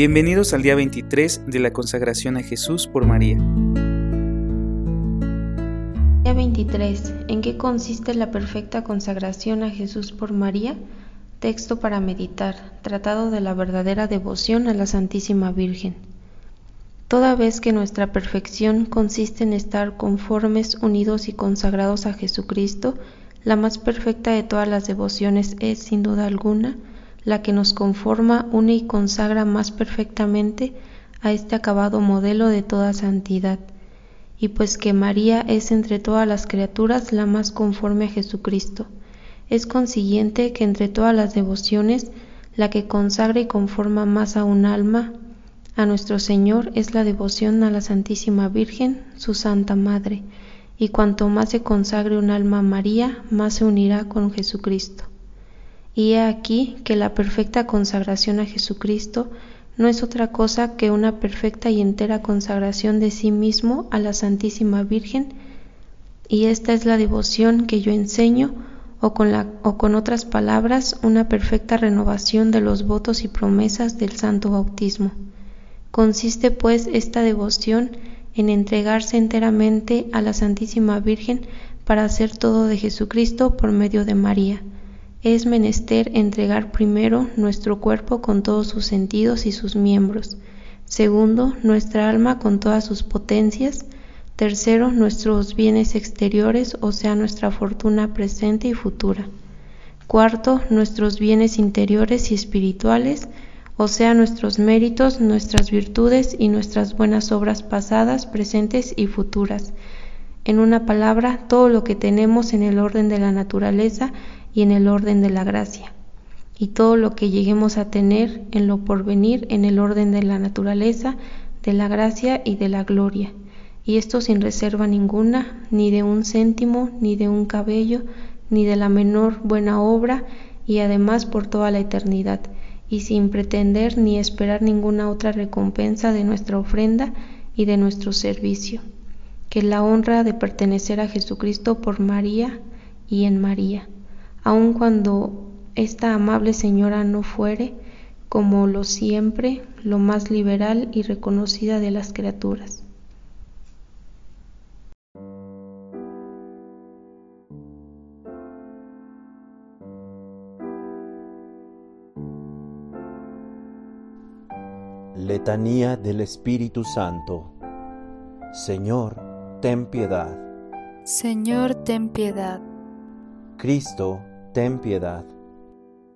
Bienvenidos al día 23 de la consagración a Jesús por María. Día 23. ¿En qué consiste la perfecta consagración a Jesús por María? Texto para meditar. Tratado de la verdadera devoción a la Santísima Virgen. Toda vez que nuestra perfección consiste en estar conformes, unidos y consagrados a Jesucristo, la más perfecta de todas las devociones es, sin duda alguna, la que nos conforma, une y consagra más perfectamente a este acabado modelo de toda santidad. Y pues que María es entre todas las criaturas la más conforme a Jesucristo, es consiguiente que entre todas las devociones la que consagra y conforma más a un alma, a nuestro Señor, es la devoción a la Santísima Virgen, su Santa Madre, y cuanto más se consagre un alma a María, más se unirá con Jesucristo. Y he aquí que la perfecta consagración a Jesucristo no es otra cosa que una perfecta y entera consagración de sí mismo a la Santísima Virgen, y esta es la devoción que yo enseño, o con, la, o con otras palabras, una perfecta renovación de los votos y promesas del Santo Bautismo. Consiste pues esta devoción en entregarse enteramente a la Santísima Virgen para hacer todo de Jesucristo por medio de María es menester entregar primero nuestro cuerpo con todos sus sentidos y sus miembros, segundo, nuestra alma con todas sus potencias, tercero, nuestros bienes exteriores, o sea, nuestra fortuna presente y futura, cuarto, nuestros bienes interiores y espirituales, o sea, nuestros méritos, nuestras virtudes y nuestras buenas obras pasadas, presentes y futuras. En una palabra, todo lo que tenemos en el orden de la naturaleza y en el orden de la gracia, y todo lo que lleguemos a tener en lo porvenir en el orden de la naturaleza, de la gracia y de la gloria, y esto sin reserva ninguna, ni de un céntimo, ni de un cabello, ni de la menor buena obra, y además por toda la eternidad, y sin pretender ni esperar ninguna otra recompensa de nuestra ofrenda y de nuestro servicio, que la honra de pertenecer a Jesucristo por María y en María aun cuando esta amable señora no fuere, como lo siempre, lo más liberal y reconocida de las criaturas. Letanía del Espíritu Santo. Señor, ten piedad. Señor, ten piedad. Cristo, ten piedad.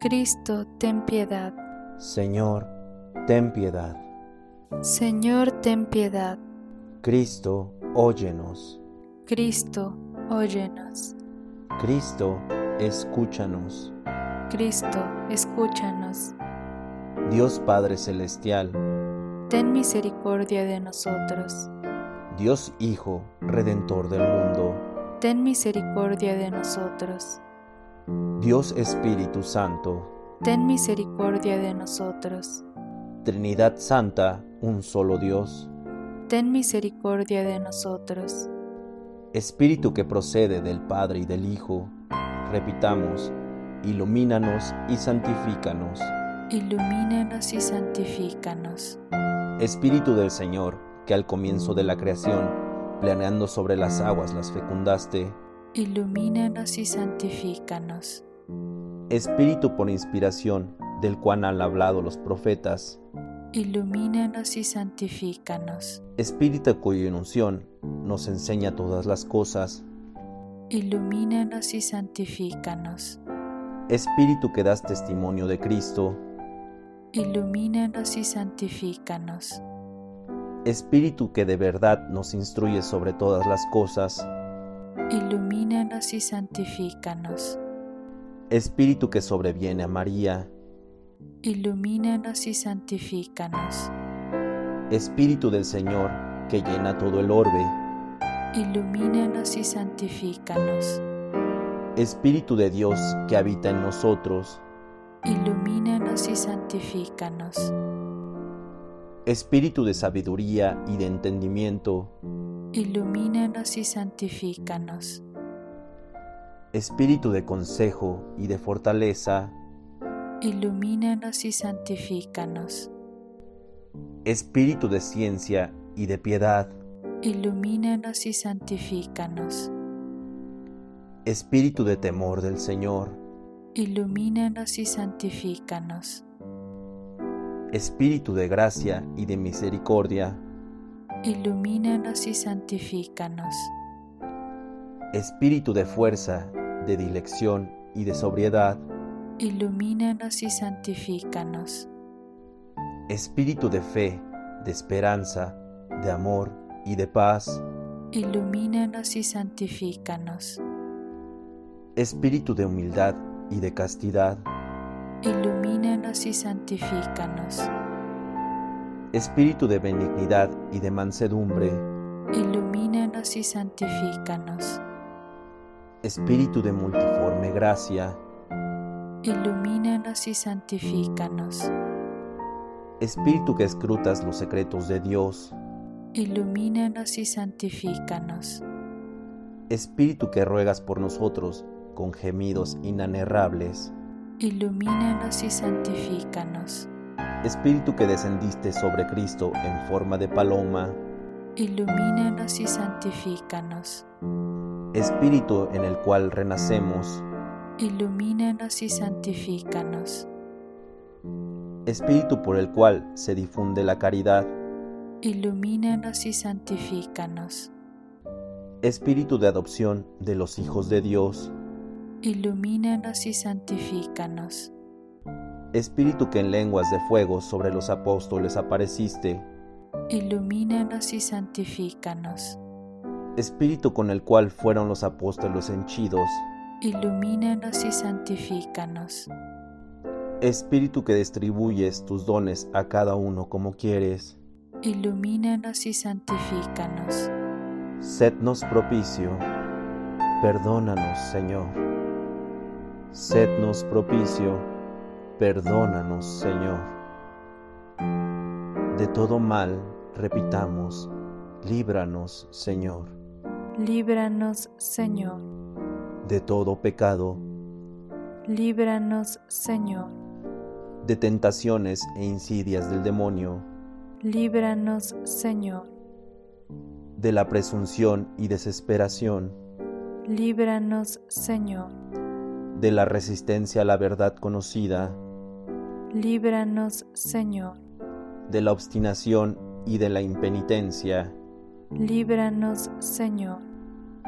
Cristo, ten piedad. Señor, ten piedad. Señor, ten piedad. Cristo, óyenos. Cristo, óyenos. Cristo, escúchanos. Cristo, escúchanos. Dios Padre Celestial, ten misericordia de nosotros. Dios Hijo, Redentor del mundo, ten misericordia de nosotros. Dios Espíritu Santo, ten misericordia de nosotros. Trinidad Santa, un solo Dios, ten misericordia de nosotros. Espíritu que procede del Padre y del Hijo, repitamos, ilumínanos y santifícanos. Ilumínanos y santifícanos. Espíritu del Señor, que al comienzo de la creación, planeando sobre las aguas las fecundaste, ilumínanos y santifícanos. Espíritu por inspiración, del cual han hablado los profetas, ilumínanos y santifícanos. Espíritu cuya unción nos enseña todas las cosas, ilumínanos y santifícanos. Espíritu que das testimonio de Cristo, ilumínanos y santifícanos. Espíritu que de verdad nos instruye sobre todas las cosas, ilumínanos y santifícanos. Espíritu que sobreviene a María, ilumínanos y santifícanos. Espíritu del Señor que llena todo el orbe, ilumínanos y santifícanos. Espíritu de Dios que habita en nosotros, ilumínanos y santifícanos. Espíritu de sabiduría y de entendimiento, ilumínanos y santifícanos. Espíritu de consejo y de fortaleza, ilumínanos y santifícanos. Espíritu de ciencia y de piedad, ilumínanos y santifícanos. Espíritu de temor del Señor, ilumínanos y santifícanos. Espíritu de gracia y de misericordia, ilumínanos y santifícanos. Espíritu de fuerza, de dilección y de sobriedad, ilumínanos y santifícanos. Espíritu de fe, de esperanza, de amor y de paz, ilumínanos y santifícanos. Espíritu de humildad y de castidad, ilumínanos y santifícanos. Espíritu de benignidad y de mansedumbre, ilumínanos y santifícanos. Espíritu de multiforme gracia, ilumínanos y santifícanos. Espíritu que escrutas los secretos de Dios, ilumínanos y santifícanos. Espíritu que ruegas por nosotros con gemidos inanerrables, ilumínanos y santifícanos. Espíritu que descendiste sobre Cristo en forma de paloma, ilumínanos y santifícanos. Espíritu en el cual renacemos, ilumínanos y santifícanos. Espíritu por el cual se difunde la caridad, ilumínanos y santifícanos. Espíritu de adopción de los hijos de Dios, ilumínanos y santifícanos. Espíritu que en lenguas de fuego sobre los apóstoles apareciste, ilumínanos y santifícanos. Espíritu con el cual fueron los apóstoles henchidos, ilumínanos y santifícanos. Espíritu que distribuyes tus dones a cada uno como quieres, ilumínanos y santifícanos. Sednos propicio, perdónanos, Señor. Sednos propicio, perdónanos, Señor. De todo mal, repitamos, líbranos, Señor. Líbranos, Señor. De todo pecado, líbranos, Señor. De tentaciones e insidias del demonio, líbranos, Señor. De la presunción y desesperación, líbranos, Señor. De la resistencia a la verdad conocida, líbranos, Señor. De la obstinación y de la impenitencia, líbranos, Señor.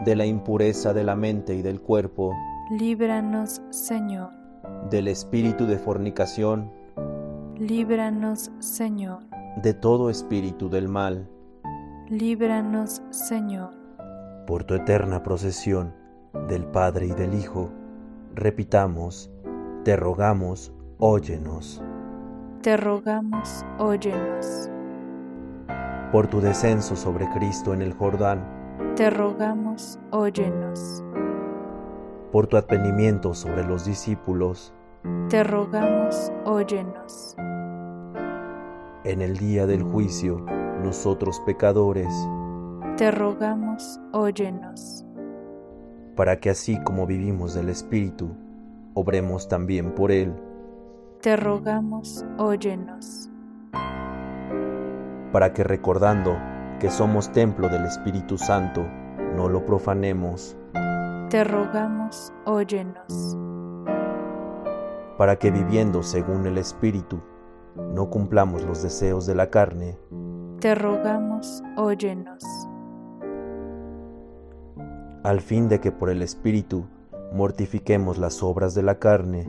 De la impureza de la mente y del cuerpo, líbranos, Señor. Del espíritu de fornicación, líbranos, Señor. De todo espíritu del mal, líbranos, Señor. Por tu eterna procesión del Padre y del Hijo, repitamos, te rogamos, óyenos. Te rogamos, óyenos. Por tu descenso sobre Cristo en el Jordán, te rogamos, óyenos. Por tu advenimiento sobre los discípulos, te rogamos, óyenos. En el día del juicio, nosotros pecadores, te rogamos, óyenos. Para que así como vivimos del Espíritu, obremos también por Él. Te rogamos, óyenos. Para que recordando que somos templo del Espíritu Santo, no lo profanemos. Te rogamos, óyenos. Para que viviendo según el Espíritu, no cumplamos los deseos de la carne. Te rogamos, óyenos. Al fin de que por el Espíritu mortifiquemos las obras de la carne.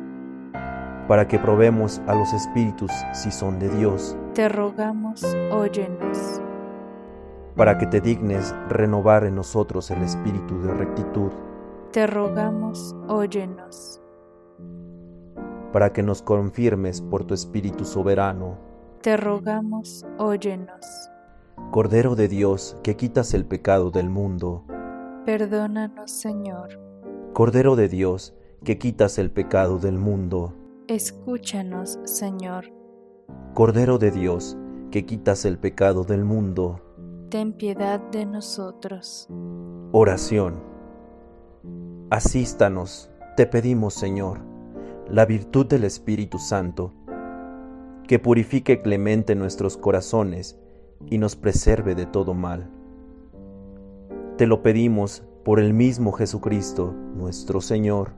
Para que probemos a los espíritus si son de Dios. Te rogamos, óyenos. Para que te dignes renovar en nosotros el espíritu de rectitud. Te rogamos, óyenos. Para que nos confirmes por tu espíritu soberano. Te rogamos, óyenos. Cordero de Dios, que quitas el pecado del mundo, Perdónanos, Señor. Cordero de Dios, que quitas el pecado del mundo, Escúchanos, Señor. Cordero de Dios, que quitas el pecado del mundo, Ten piedad de nosotros. oración. Asístanos, te pedimos, Señor, la virtud del Espíritu Santo, que purifique clemente nuestros corazones y nos preserve de todo mal. Te lo pedimos por el mismo Jesucristo, nuestro Señor.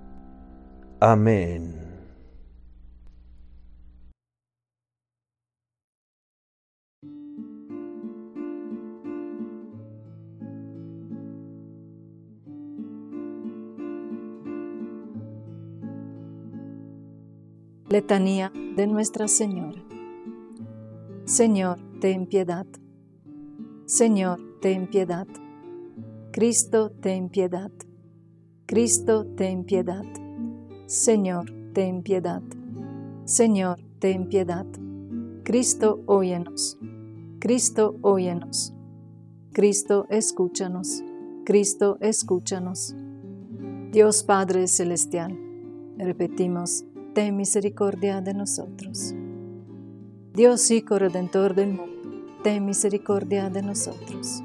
Amén. Letanía de Nuestra Señora. Señor, ten piedad. Señor, ten piedad. Cristo, ten piedad. Cristo, ten piedad. Señor, ten piedad. Señor, ten piedad. Cristo, óyenos. Cristo, óyenos. Cristo, escúchanos. Cristo, escúchanos. Dios Padre Celestial, repetimos, ten misericordia de nosotros. Dios Hijo Redentor del mundo, ten misericordia de nosotros.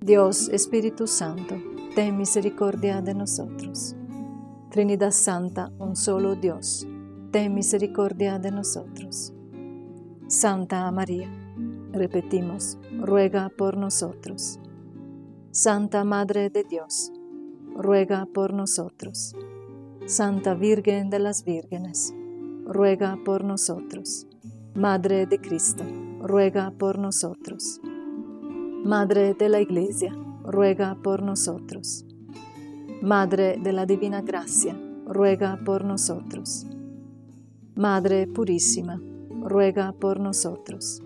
Dios Espíritu Santo, ten misericordia de nosotros. Trinidad Santa, un solo Dios, ten misericordia de nosotros. Santa María, repetimos, ruega por nosotros. Santa Madre de Dios, ruega por nosotros. Santa Virgen de las Vírgenes, ruega por nosotros. Madre de Cristo, ruega por nosotros. Madre de la Iglesia, ruega por nosotros. Madre de la Divina Gracia, ruega por nosotros. Madre Purísima, ruega por nosotros.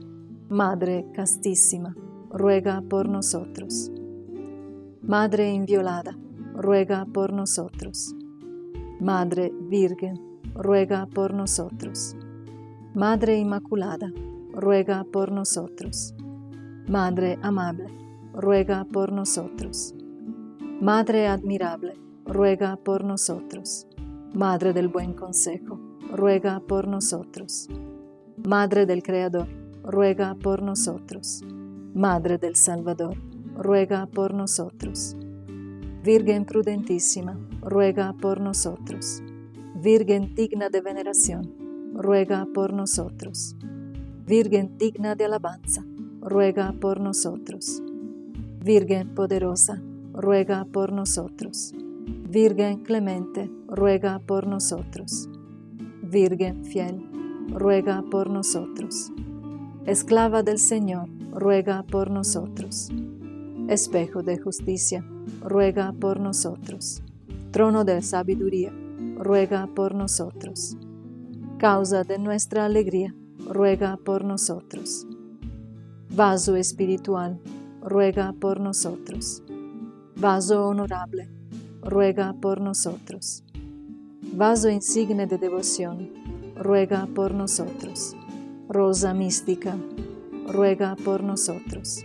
Madre Castísima, ruega por nosotros. Madre Inviolada, ruega por nosotros. Madre Virgen, ruega por nosotros. Madre Inmaculada, ruega por nosotros. Madre amable, ruega por nosotros. Madre admirable, ruega por nosotros. Madre del buen consejo, ruega por nosotros. Madre del Creador, ruega por nosotros. Madre del Salvador, ruega por nosotros. Virgen prudentísima, ruega por nosotros. Virgen digna de veneración, ruega por nosotros. Virgen digna de alabanza, ruega por nosotros. Virgen poderosa, ruega por nosotros. Virgen clemente, ruega por nosotros. Virgen fiel, ruega por nosotros. Esclava del Señor, ruega por nosotros. Espejo de justicia, ruega por nosotros. Trono de sabiduría, ruega por nosotros. Causa de nuestra alegría, ruega por nosotros. Vaso espiritual, ruega por nosotros. Vaso honorable, ruega por nosotros. Vaso insigne de devoción, ruega por nosotros. Rosa mística, ruega por nosotros.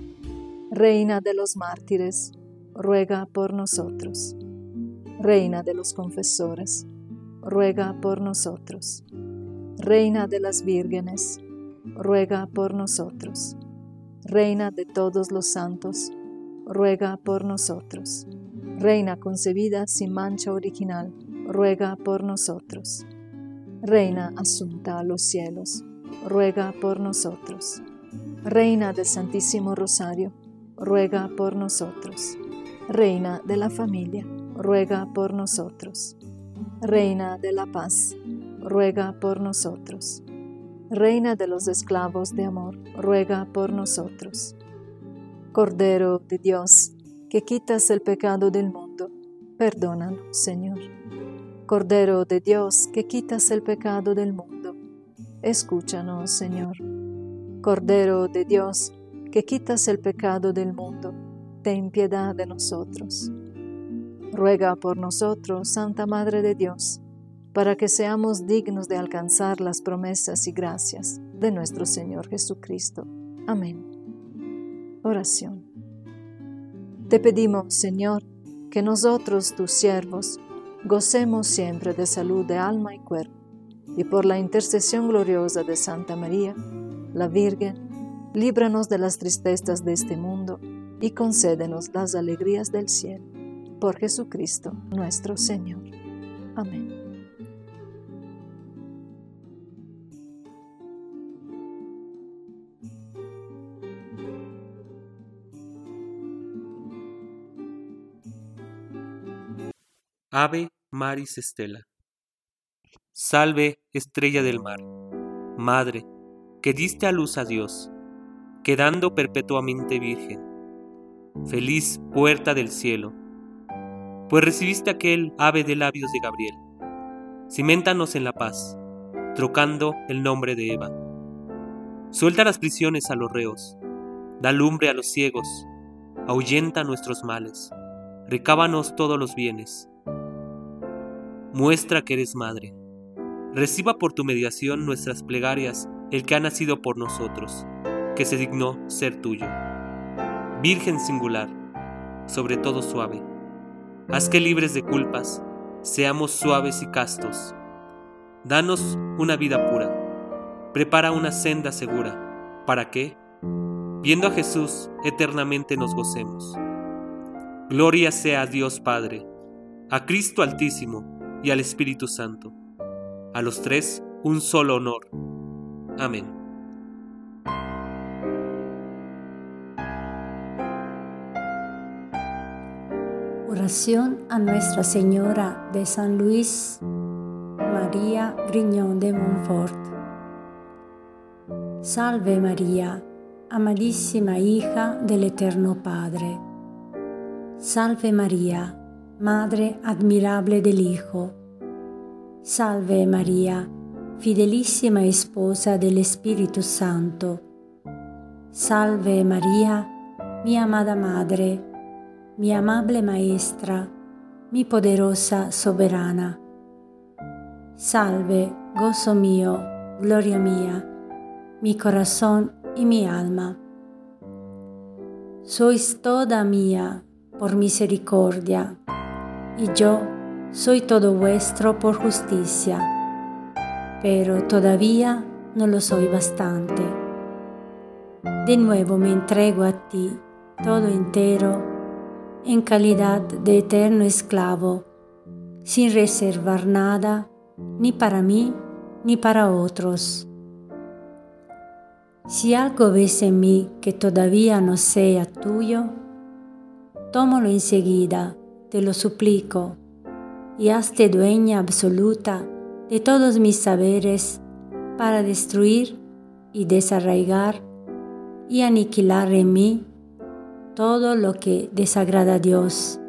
Reina de los mártires, ruega por nosotros. Reina de los confesores, ruega por nosotros. Reina de las vírgenes, ruega por nosotros. Reina de todos los santos, ruega por nosotros. Reina concebida sin mancha original, ruega por nosotros. Reina asunta a los cielos, ruega por nosotros. Reina del Santísimo Rosario, ruega por nosotros. Reina de la familia, ruega por nosotros. Reina de la paz, ruega por nosotros. Reina de los esclavos de amor, ruega por nosotros. Cordero de Dios, que quitas el pecado del mundo, perdónanos, Señor. Cordero de Dios, que quitas el pecado del mundo, escúchanos, Señor. Cordero de Dios, que quitas el pecado del mundo, ten piedad de nosotros. Ruega por nosotros, Santa Madre de Dios, para que seamos dignos de alcanzar las promesas y gracias de nuestro Señor Jesucristo. Amén. Oración. Te pedimos, Señor, que nosotros, tus siervos, gocemos siempre de salud de alma y cuerpo, y por la intercesión gloriosa de Santa María, la Virgen, líbranos de las tristezas de este mundo y concédenos las alegrías del cielo. Por Jesucristo nuestro Señor. Amén. Ave Maris Estela. Salve, estrella del mar, Madre, que diste a luz a Dios, quedando perpetuamente virgen. Feliz puerta del cielo, pues recibiste aquel ave de labios de Gabriel. Ciméntanos en la paz, trocando el nombre de Eva. Suelta las prisiones a los reos, da lumbre a los ciegos, ahuyenta nuestros males, recábanos todos los bienes muestra que eres madre. Reciba por tu mediación nuestras plegarias el que ha nacido por nosotros, que se dignó ser tuyo. Virgen singular, sobre todo suave, haz que libres de culpas seamos suaves y castos. Danos una vida pura, prepara una senda segura, para que, viendo a Jesús, eternamente nos gocemos. Gloria sea a Dios Padre, a Cristo Altísimo, y al Espíritu Santo. A los tres un solo honor. Amén. Oración a Nuestra Señora de San Luis María Griñón de Montfort. Salve María, amadísima hija del Eterno Padre. Salve María Madre admirable del Hijo. Salve María, fidelísima esposa del Espíritu Santo. Salve María, mi amada Madre, mi amable Maestra, mi poderosa soberana. Salve, gozo mío, gloria mía, mi corazón y mi alma. Sois toda mía por misericordia y yo soy todo vuestro por justicia, pero todavía no lo soy bastante. De nuevo me entrego a ti todo entero en calidad de eterno esclavo, sin reservar nada ni para mí ni para otros. Si algo ves en mí que todavía no sea tuyo, tómalo enseguida te lo suplico, y hazte dueña absoluta de todos mis saberes para destruir y desarraigar y aniquilar en mí todo lo que desagrada a Dios,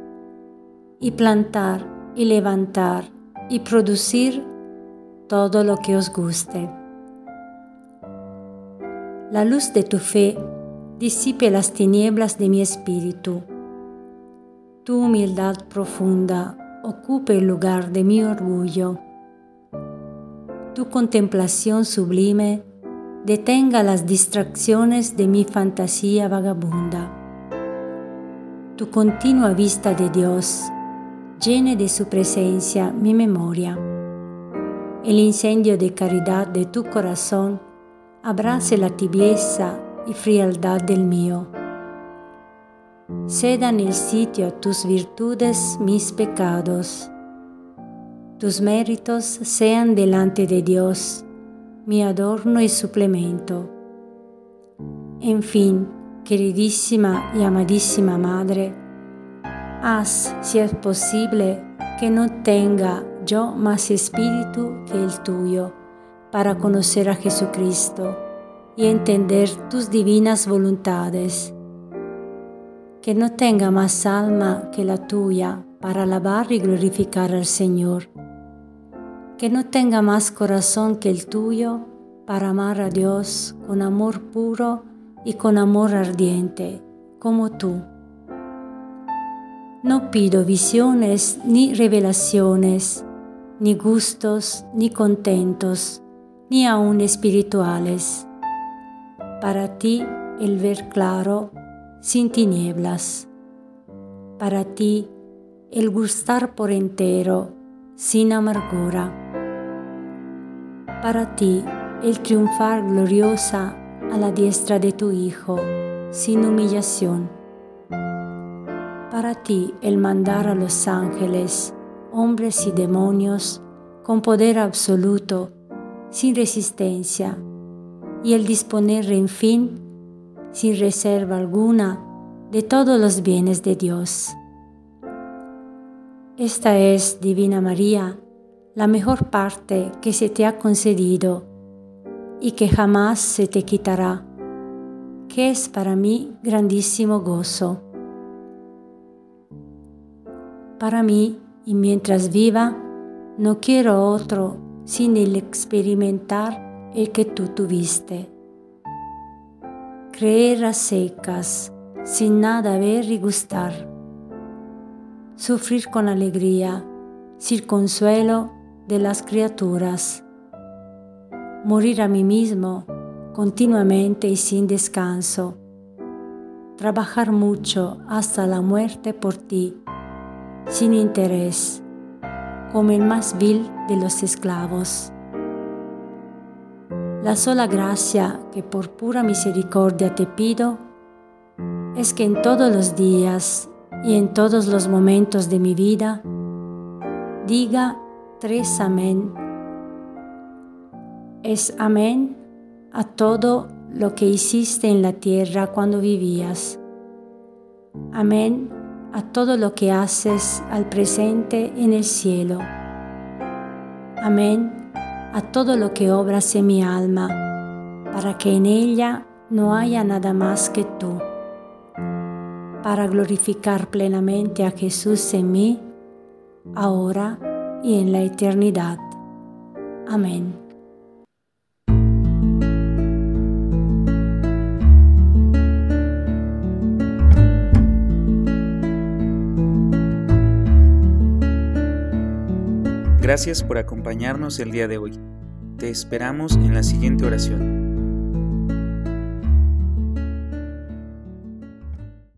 y plantar y levantar y producir todo lo que os guste. La luz de tu fe disipe las tinieblas de mi espíritu tu humildad profunda ocupe el lugar de mi orgullo. Tu contemplación sublime detenga las distracciones de mi fantasía vagabunda. Tu continua vista de Dios llene de su presencia mi memoria. El incendio de caridad de tu corazón abrace la tibieza y frialdad del mío cedan el sitio a tus virtudes mis pecados. Tus méritos sean delante de Dios mi adorno y suplemento. En fin, queridísima y amadísima Madre, haz, si es posible, que no tenga yo más espíritu que el tuyo para conocer a Jesucristo y entender tus divinas voluntades. Que no tenga más alma que la tuya para alabar y glorificar al Señor. Que no tenga más corazón que el tuyo para amar a Dios con amor puro y con amor ardiente, como tú. No pido visiones ni revelaciones, ni gustos, ni contentos, ni aun espirituales. Para ti el ver claro sin tinieblas. Para ti el gustar por entero sin amargura. Para ti el triunfar gloriosa a la diestra de tu Hijo sin humillación. Para ti el mandar a los ángeles, hombres y demonios con poder absoluto sin resistencia y el disponer en fin, sin reserva alguna, de todos los bienes de Dios. Esta es, Divina María, la mejor parte que se te ha concedido y que jamás se te quitará, que es para mí grandísimo gozo. Para mí, y mientras viva, no quiero otro sin el experimentar el que tú tuviste. Creer a secas, sin nada ver y gustar. Sufrir con alegría, sin consuelo de las criaturas. Morir a mí mismo continuamente y sin descanso. Trabajar mucho hasta la muerte por ti, sin interés como el más vil de los esclavos. La sola gracia que por pura misericordia te pido es que en todos los días y en todos los momentos de mi vida diga tres amén. Es amén a todo lo que hiciste en la tierra cuando vivías. Amén a todo lo que haces al presente en el cielo. Amén a todo lo que obras en mi alma, para que en ella no haya nada más que tú, para glorificar plenamente a Jesús en mí, ahora y en la eternidad. Amén. Gracias por acompañarnos el día de hoy. Te esperamos en la siguiente oración.